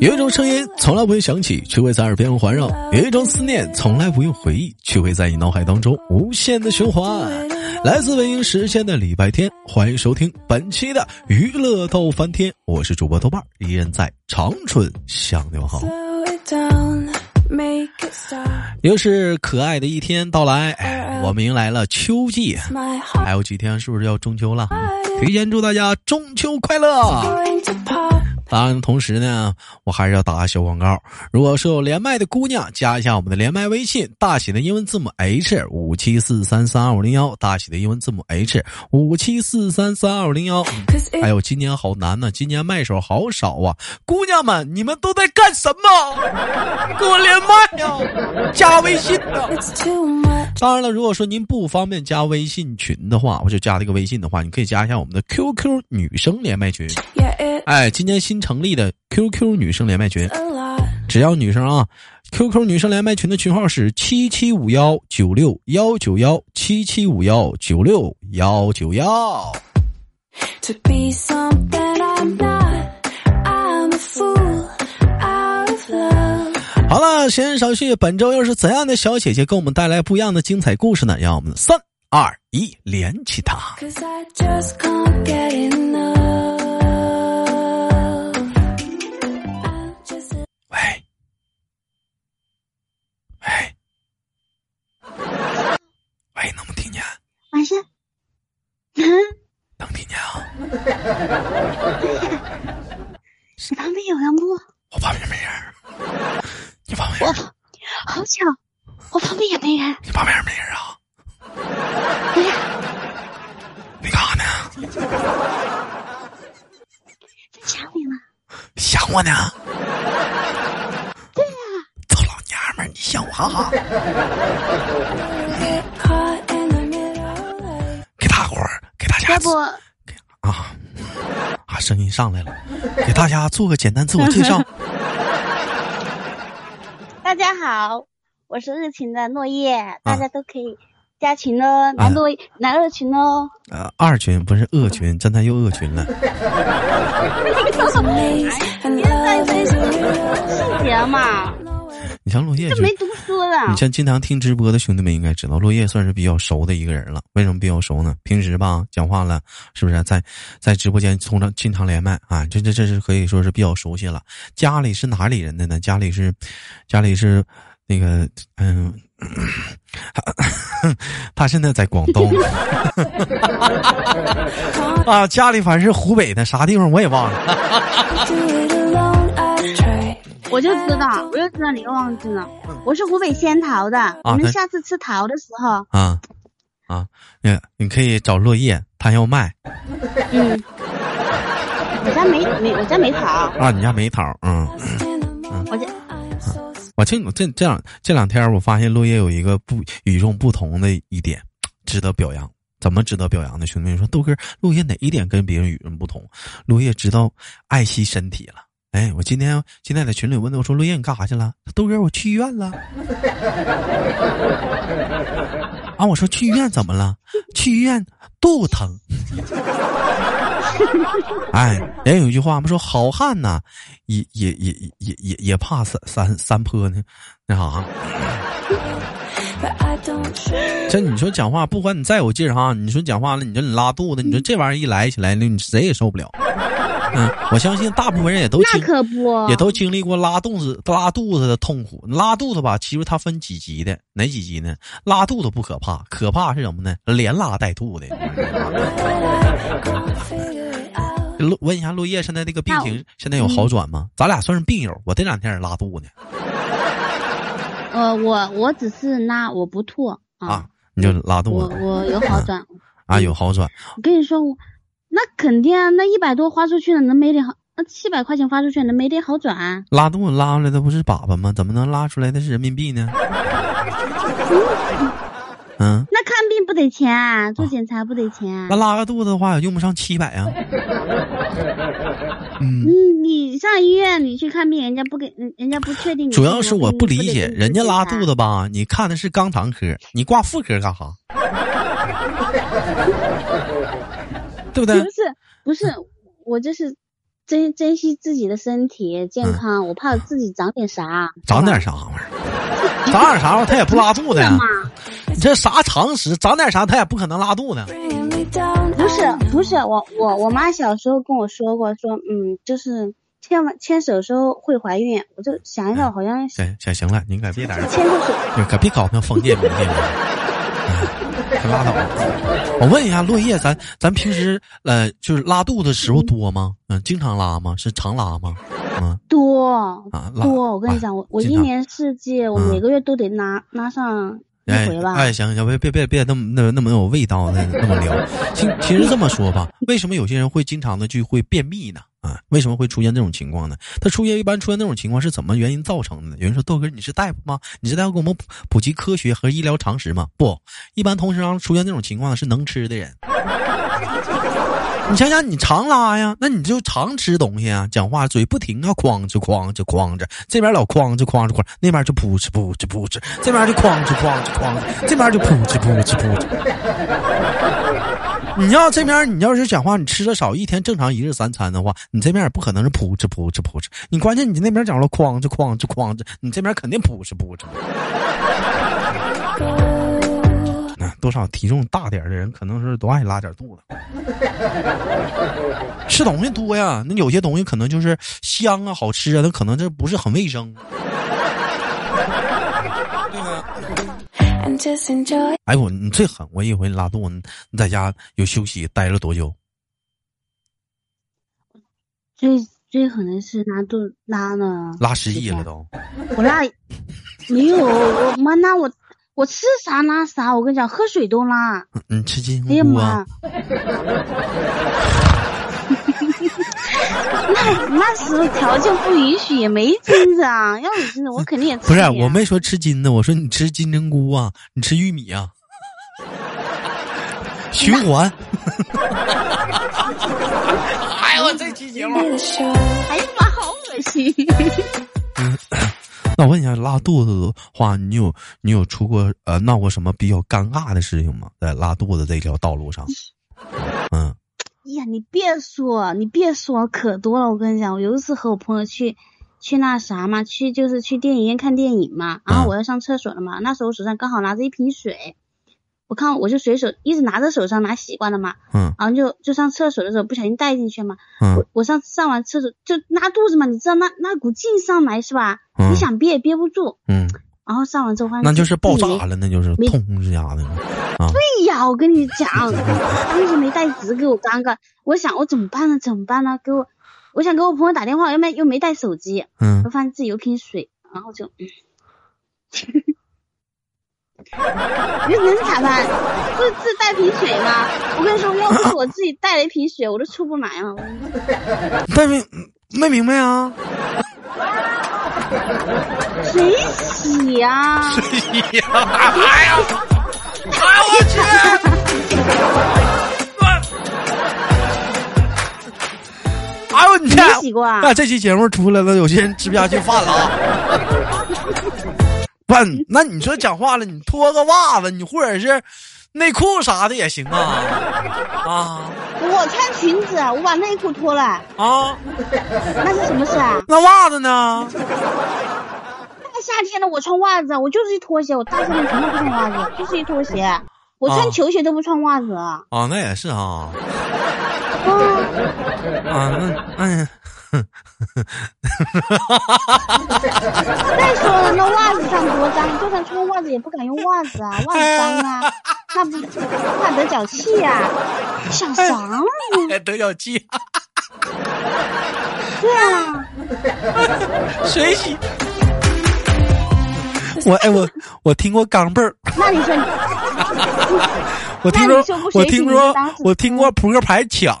有一种声音从来不会响起，却会在耳边环绕；有一种思念从来不用回忆，却会在你脑海当中无限的循环。来自北京时间的礼拜天，欢迎收听本期的娱乐逗翻天，我是主播豆瓣，依然在长春向你们好。又是可爱的一天到来，我们迎来了秋季，还有几天是不是要中秋了？提前祝大家中秋快乐！当然，同时呢，我还是要打个小广告。如果说有连麦的姑娘，加一下我们的连麦微信，大写的英文字母 H 五七四三三二五零幺，大写的英文字母 H 五七四三三二五零幺。哎呦，今年好难呢，今年麦手好少啊！姑娘们，你们都在干什么？跟我连麦呀，加微信呢。当然了，如果说您不方便加微信群的话，我就加这个微信的话，你可以加一下我们的 QQ 女生连麦群。哎，今年新成立的 QQ 女生连麦群，只要女生啊，QQ 女生连麦群的群号是七七五幺九六幺九幺七七五幺九六幺九幺。好了，闲言少叙，本周又是怎样的小姐姐给我们带来不一样的精彩故事呢？让我们三二一连起它。见？晚上，能听见啊？你旁边有人不？我旁边没人。你旁边？我好巧，我旁边也没人。你旁边没人啊？对呀。你干啥呢？在想你呢。想我呢？对呀。臭老娘们儿，你想我哈？给 要不啊啊，声音上来了，给大家做个简单自我介绍。大家好，我是热情的落叶，大家都可以加群哦，来落来二群哦。呃，二群不是恶 群，真的又恶群了。细节嘛。你像落叶，这没读书了。你像经常听直播的兄弟们应该知道，落叶算是比较熟的一个人了。为什么比较熟呢？平时吧，讲话了，是不是在在直播间通常经常连麦啊？这这这是可以说是比较熟悉了。家里是哪里人的呢？家里是，家里是那个嗯，他现在在广东 啊，家里反正是湖北的，啥地方我也忘了。我就知道，我就知道你又忘记了。我是湖北仙桃的，我们下次吃桃的时候啊啊，你你可以找落叶，他要卖。嗯，我家没没，我家没桃啊，你家没桃，嗯嗯，我家。我这这这两这两天，我发现落叶有一个不与众不同的一点，值得表扬。怎么值得表扬的？兄弟们说，豆哥，落叶哪一点跟别人与众不同？落叶知道爱惜身体了。哎，我今天今天在群里问他，我说：“陆叶，你干啥去了？”豆哥，我去医院了。啊，我说去医院怎么了？去医院肚子疼。哎，人有一句话嘛，说好汉呐，也也也也也也怕三三三坡呢，那啥。这你说讲话，不管你再有劲儿哈，你说讲话了，你说你拉肚子，你说这玩意儿一来起来，那你谁也受不了。嗯，我相信大部分人也都经可不也都经历过拉肚子拉肚子的痛苦。拉肚子吧，其实它分几级的，哪几级呢？拉肚子不可怕，可怕是什么呢？连拉带吐的。问一下落叶，现在这个病情现在有好转吗？咱俩算是病友，我这两天也拉肚子。呃，我我只是拉，我不吐啊。你就拉肚子，我我有好转啊，有好转。我跟你说我。那肯定啊，那一百多花出去了，能没点好？那七百块钱花出去，能没点好转？拉肚子拉出来的不是粑粑吗？怎么能拉出来的是人民币呢？嗯，那看病不得钱啊？做检查不得钱？那拉个肚子的话，用不上七百啊。嗯，你上医院你去看病，人家不给，人家不确定。主要是我不理解，人家拉肚子吧，你看的是肛肠科，你挂妇科干啥？对不对？不是不是，我这是珍珍惜自己的身体健康，我怕自己长点啥。长点啥玩意儿？长点啥玩意儿？他也不拉肚子呀？你这啥常识？长点啥他也不可能拉肚子。不是不是，我我我妈小时候跟我说过，说嗯，就是牵完牵手时候会怀孕。我就想一想，好像行行行了，您可别在这牵手，可别搞那封建迷信了。拉倒！我问一下落叶，咱咱平时呃，就是拉肚子时候多吗？嗯，经常拉吗？是常拉吗？嗯，多啊，多！我跟你讲，我我一年四季，我每个月都得拉拉上一回吧。哎，行行，别别别别那么那那么有味道，那那么聊。其其实这么说吧，为什么有些人会经常的就会便秘呢？啊，为什么会出现这种情况呢？他出现一般出现这种情况是怎么原因造成的呢？有人说豆哥你是大夫吗？你是大夫给我们普及科学和医疗常识吗？不，一般同时上出现这种情况是能吃的人。你想想，你常拉呀，那你就常吃东西啊，讲话嘴不停啊，哐哧哐哧哐哧，这边老哐哧哐哧哐，那边就噗哧噗哧噗哧，这边就哐哧哐哧哐哧，这边就噗哧噗哧噗哧。你要这边，你要是讲话，你吃的少，一天正常一日三餐的话，你这边也不可能是噗哧噗哧噗哧。你关键你那边讲了哐哧哐哧哐哧，你这边肯定噗哧噗哧。那多少体重大点的人，可能是都爱拉点肚子。吃东西多呀，那有些东西可能就是香啊、好吃啊，那可能这不是很卫生。哎我你最狠！我一回拉肚子，你在家有休息待了多久？最最狠的是拉肚拉了拉失忆了都。我拉没有，我妈那我我吃啥拉啥，我跟你讲，喝水都拉。你吃金哎呀妈？那那时候条件不允许，也没金子啊。要有金子，我肯定也吃。不是，我没说吃金子，我说你吃金针菇啊，你吃玉米啊，循环。哎呀我这期节目，哎呀妈，好恶心。那我问一下，拉肚子的话，你有你有出过呃闹过什么比较尴尬的事情吗？在拉肚子这条道路上，嗯。哎呀，你别说，你别说，可多了。我跟你讲，我有一次和我朋友去，去那啥嘛，去就是去电影院看电影嘛。然后我要上厕所了嘛，那时候我手上刚好拿着一瓶水，我看我就随手一直拿在手上拿习惯了嘛。嗯。然后就就上厕所的时候不小心带进去嘛。嗯。我我上上完厕所就拉肚子嘛，你知道那那股劲上来是吧？嗯。你想憋也憋不住。嗯。然后上完之后，那就是爆炸了，那就是通这家的啊！对呀，我跟你讲，当时没带纸，给我尴尬。我想我怎么办呢？怎么办呢？给我，我想给我朋友打电话，又没又没带手机。嗯。我发现自己有瓶水，然后就，嗯，你能咋办？不自带瓶水吗？我跟你说，要不是我自己带了一瓶水，我都出不来了。带没没明白啊？谁洗呀？谁洗呀？哎呀！哎我去！哎呦你天！洗过啊？那这期节目出来了，有些人吃不下去饭了啊！不，那你说讲话了，你脱个袜子，你或者是。内裤啥的也行啊，啊！我穿裙子，我把内裤脱了啊，那是什么事啊？那袜子呢？大夏天的我穿袜子，我就是一拖鞋，我大夏天从来不穿袜子，就是一拖鞋，我穿球鞋都不穿袜子啊。那也是啊。啊，那那。再说了，那袜子上多脏，就算穿袜子也不敢用袜子啊，袜子脏啊，那不怕得脚气呀？想啥呢？还得脚气？对啊，谁洗？我哎我我听过钢镚儿。那你说，我听说我听说我听过扑克牌抢。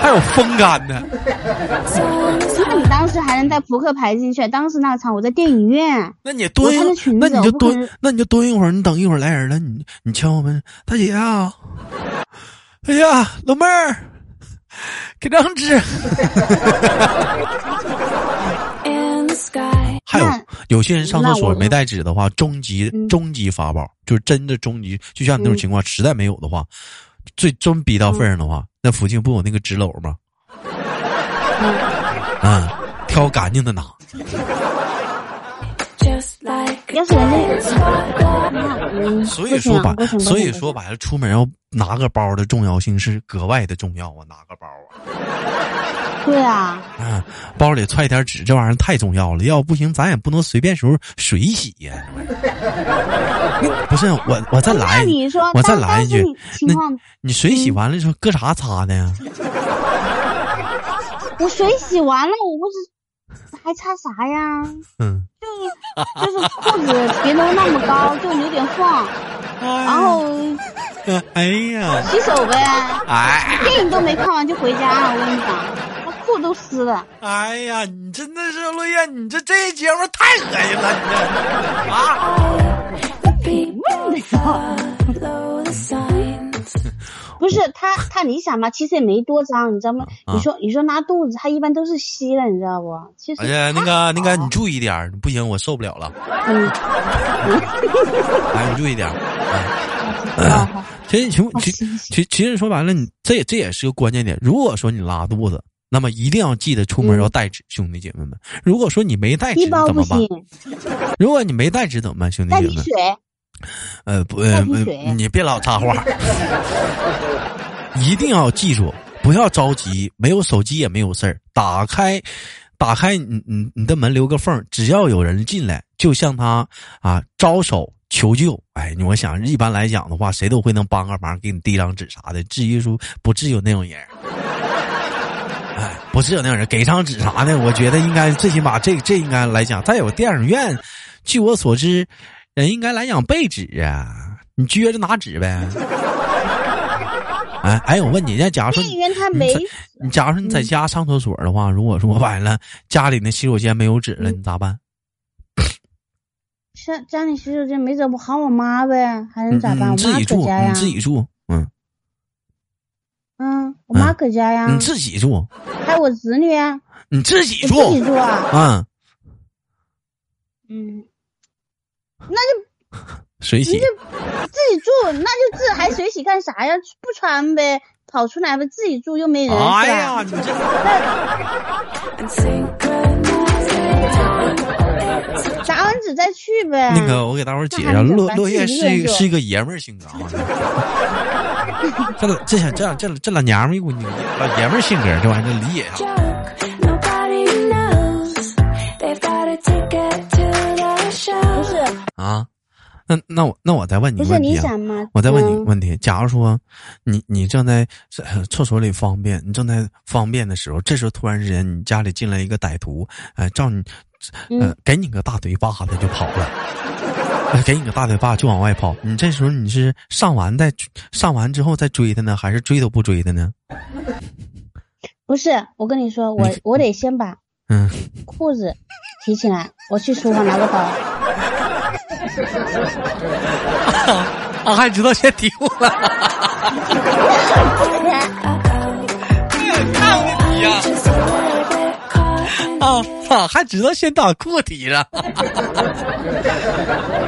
还有风干的，那你当时还能带扑克牌进去？当时那场我在电影院，那你蹲，那你就蹲，那你就蹲一会儿，你等一会儿来人了，你你敲我们大姐啊！哎呀，老妹儿，给张纸。还有有些人上厕所没带纸的话，终极终极法宝就是真的终极，就像你那种情况，实在没有的话。最终逼到份上的话，那附近不有那个纸篓吗？啊，挑干净的拿。要是人家，所以说吧，所以说白了，出门要拿个包的重要性是格外的重要啊！拿个包啊。对啊。嗯，包里揣点纸，这玩意儿太重要了。要不行，咱也不能随便时候水洗呀。不是我，我再来，我再来一句。那你水洗完了之后搁啥擦的呀？我水洗完了，我不是。还差啥呀？嗯，就是就是裤子别弄那么高，就有点缝，然后，哎呀，洗手呗。哎，电影都没看完就回家了，我跟你讲，那裤都湿了。哎呀，你真的是陆燕，你这这节目太恶心了，你这啊！不是他，他你想嘛，其实也没多脏，你知道吗？你说你说拉肚子，他一般都是稀了，你知道不？其实哎呀，那个那个，你注意点，不行，我受不了了。嗯，来，你注意点。其实其实其其实说白了，你这这也是个关键点。如果说你拉肚子，那么一定要记得出门要带纸，兄弟姐妹们。如果说你没带纸怎么办？如果你没带纸怎么办，兄弟姐妹们？呃不呃你别老插话，一定要记住，不要着急，没有手机也没有事儿，打开，打开你你你的门留个缝，只要有人进来，就向他啊招手求救。哎，我想一般来讲的话，谁都会能帮个忙，给你递张纸啥的。至于说不至于有那种人，哎，不至于有那种人给张纸啥的，我觉得应该最起码这这应该来讲，再有电影院，据我所知。人应该来讲备纸啊，你撅着拿纸呗。哎哎，我问你，那假如说你你假如说你在家上厕所的话，如果说完了家里那洗手间没有纸了，你咋办？家家里洗手间没纸，我喊我妈呗，还能咋办？我自己住，你自己住，嗯。嗯，我妈搁家呀。你自己住。还有我侄女啊。你自己住。自己住啊。嗯。嗯。那就 水洗，就自己住，那就自还水洗干啥呀？不穿呗，跑出来呗，自己住又没人。哎呀，你这砸完纸再去呗。那个，我给大伙儿解释，落落叶是是一个爷们儿性格啊。这这这这这这老娘们儿一股老爷们儿性格，这玩意儿理解啊。啊，那那我那我再问你问题啊！我再问你问题，假如说你你正在厕所里方便，你正在方便的时候，这时候突然之间你家里进来一个歹徒，哎，照你，呃，给你个大嘴巴子就跑了，给你个大嘴巴就往外跑。你这时候你是上完再上完之后再追他呢，还是追都不追他呢？不是，我跟你说，我我得先把嗯裤子提起来，我去厨房拿个刀。啊，还知道先提我了，看你呀！啊啊，还知道先打裤提上。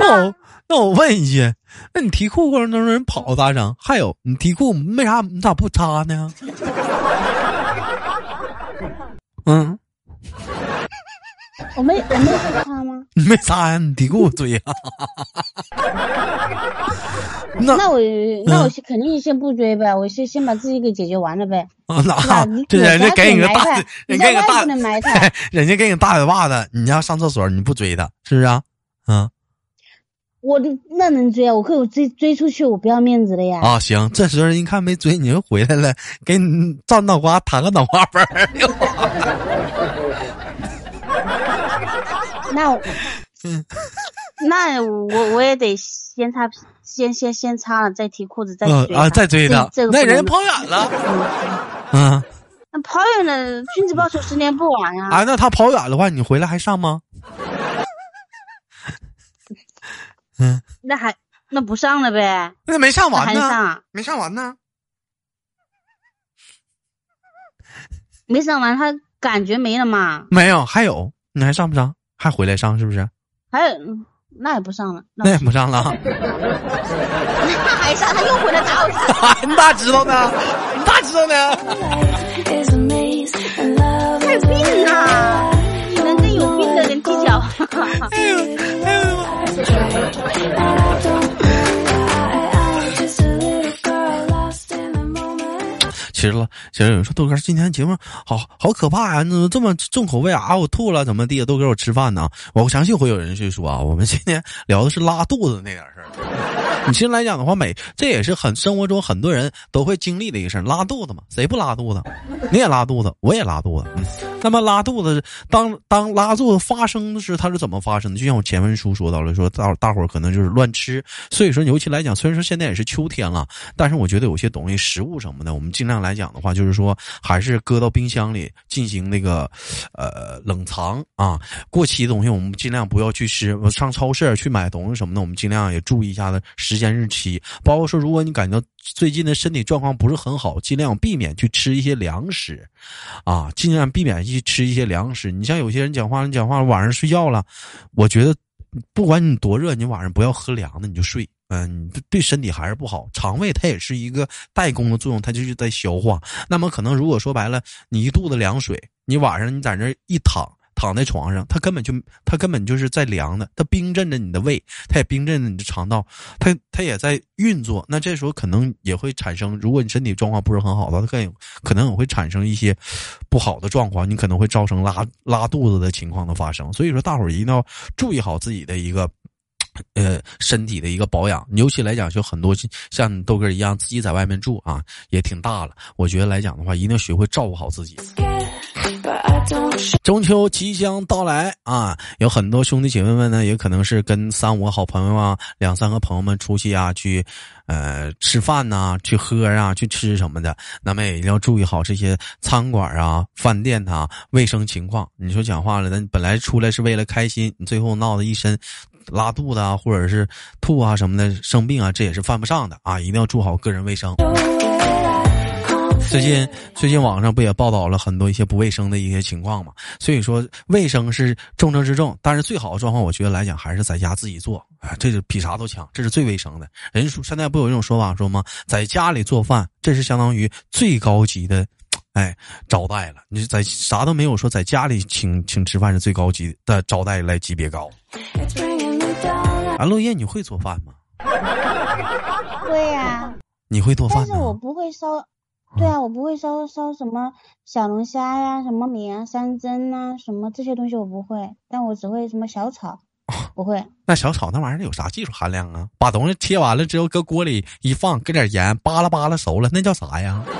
那我那我问一句，那你提裤过程当中人跑咋整？还有你提裤为啥你咋不擦呢？嗯。我没我没擦吗？你没擦呀？你得给我追呀？那那我那我肯定先不追呗，我先先把自己给解决完了呗。啊，那这人家给你个大，人家给你个大，人家给你大嘴巴子，你要上厕所你不追他，是不是啊？嗯。我的那能追啊？我可以追追出去，我不要面子的呀。啊，行，这时候一看没追，你又回来了，给你照脑瓜弹个脑瓜粉 儿。那，嗯，那我我也得先擦，先先先擦了，再提裤子，再追啊，再追他。那人跑远了，嗯，那跑远了，君子报仇，十年不晚呀。啊，那他跑远的话，你回来还上吗？嗯，那还那不上了呗？那没上完呢，没上完呢，没上完，他感觉没了嘛？没有，还有，你还上不上？还回来上是不是？还那也不上了那也不上了。那还上他又回来打我 你咋知道呢？你咋知道呢？他有病啊！你能跟有病的人计较。其实了。其实有人说豆哥今天节目好好可怕呀，你怎么这么重口味啊？我吐了怎么地？豆哥我吃饭呢？我相信会有人去说啊，我们今天聊的是拉肚子那点事儿。你其实来讲的话，每这也是很生活中很多人都会经历的一个事儿，拉肚子嘛，谁不拉肚子？你也拉肚子，我也拉肚子。那么拉肚子，当当拉肚子发生的时候，它是怎么发生的？就像我前文书说到了，说大大伙儿可能就是乱吃。所以说，尤其来讲，虽然说现在也是秋天了，但是我觉得有些东西，食物什么的，我们尽量来讲的话，就是说还是搁到冰箱里进行那个呃冷藏啊。过期的东西我们尽量不要去吃。上超市去买东西什么的，我们尽量也注意一下子。时间日期，包括说，如果你感觉最近的身体状况不是很好，尽量避免去吃一些凉食，啊，尽量避免去吃一些凉食。你像有些人讲话，你讲话晚上睡觉了，我觉得不管你多热，你晚上不要喝凉的，你就睡，嗯，对身体还是不好。肠胃它也是一个代工的作用，它就是在消化。那么可能如果说白了，你一肚子凉水，你晚上你在那一躺。躺在床上，他根本就他根本就是在凉的，他冰镇着你的胃，他也冰镇着你的肠道，他他也在运作。那这时候可能也会产生，如果你身体状况不是很好的，他更可能也会产生一些不好的状况，你可能会造成拉拉肚子的情况的发生。所以说，大伙儿一定要注意好自己的一个呃身体的一个保养。尤其来讲，就很多像豆哥一样自己在外面住啊，也挺大了。我觉得来讲的话，一定要学会照顾好自己。中秋即将到来啊，有很多兄弟姐妹们呢，也可能是跟三五个好朋友啊，两三个朋友们出去啊，去呃吃饭呐，去喝啊，去吃什么的。那么也一定要注意好这些餐馆啊、饭店啊卫生情况。你说讲话了，那本来出来是为了开心，你最后闹得一身拉肚子啊，或者是吐啊什么的，生病啊，这也是犯不上的啊！一定要做好个人卫生。最近最近网上不也报道了很多一些不卫生的一些情况嘛？所以说卫生是重中之重，但是最好的状况，我觉得来讲还是在家自己做啊，这是比啥都强，这是最卫生的。人说现在不有一种说法说吗？在家里做饭，这是相当于最高级的，哎，招待了。你在啥都没有说，在家里请请吃饭是最高级的招待来级别高。啊，落叶，你会做饭吗？会呀。你会做饭？但是我不会烧。对啊，我不会烧烧什么小龙虾呀，什么米啊、山珍呐，什么这些东西我不会，但我只会什么小炒，不会。那小炒那玩意儿有啥技术含量啊？把东西切完了之后，搁锅里一放，搁点盐，扒拉扒拉熟了，那叫啥呀？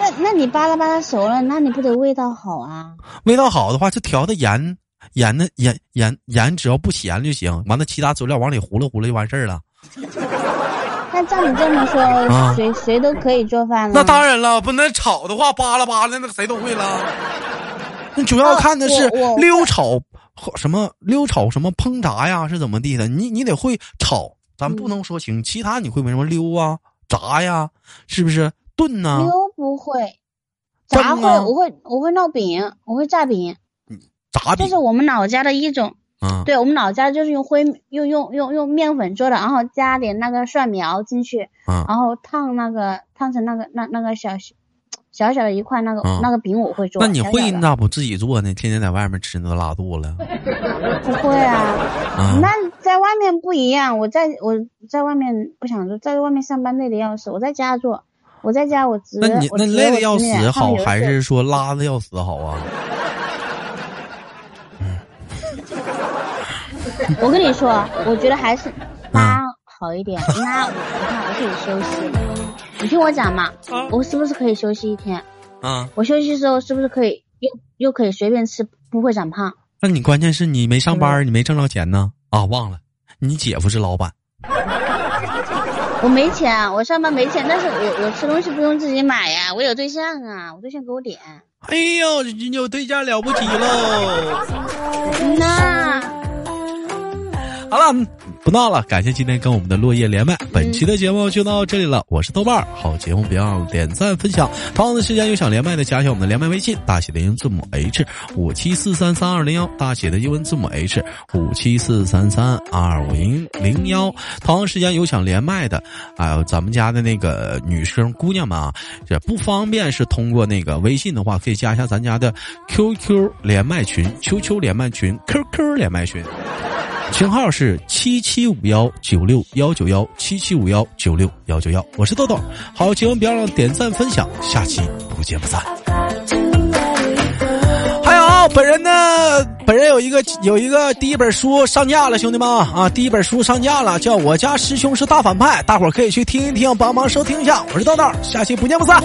那那你扒拉扒拉熟了，那你不得味道好啊？味道好的话，就调的盐盐的盐盐盐，只要不咸就行。完了，其他佐料往里糊了糊了就完事儿了。那照你这么说，谁谁都可以做饭了？那当然了，不那炒的话，扒拉扒拉，那谁都会了。那主要看的是溜炒什么溜炒什么烹炸呀，是怎么地的？你你得会炒，咱不能说行。其他你会没什么溜啊、炸呀，是不是炖呢？溜不会，炸会，我会我会烙饼，我会炸饼。炸饼，这是我们老家的一种。对我们老家就是用灰用用用用面粉做的，然后加点那个蒜苗进去，然后烫那个烫成那个那那个小小小的一块那个那个饼我会做。那你会那不自己做呢？天天在外面吃那拉肚了。不会啊，那在外面不一样。我在我在外面不想做，在外面上班累的要死。我在家做，我在家我直那你那累的要死好，还是说拉的要死好啊？我跟你说，我觉得还是拉好一点。拉，你看我可以休息。你听我讲嘛，我是不是可以休息一天？啊。我休息的时候是不是可以又又可以随便吃，不会长胖？那你关键是你没上班，你没挣着钱呢？啊，忘了，你姐夫是老板。我没钱，我上班没钱，但是我我吃东西不用自己买呀，我有对象啊，我对象给我点。哎呦，你有对象了不起喽！那。好了，不闹了。感谢今天跟我们的落叶连麦，本期的节目就到这里了。我是豆瓣儿，好节目别忘了点赞分享。同样的时间有想连麦的，加一下我们的连麦微信，大写的英文字母 H 五七四三三二零幺，大写的英文字母 H 五七四三三二五零零幺。同样时间有想连麦的，还有咱们家的那个女生姑娘们啊，这不方便是通过那个微信的话，可以加一下咱家的 QQ 连麦群，QQ 连麦群，QQ 连麦群。群号是七七五幺九六幺九幺七七五幺九六幺九幺，我是豆豆。好，千万不要让点赞分享，下期不见不散。还有本人呢，本人有一个有一个第一本书上架了，兄弟们啊，第一本书上架了，叫我家师兄是大反派，大伙可以去听一听，帮忙收听一下。我是豆豆，下期不见不散。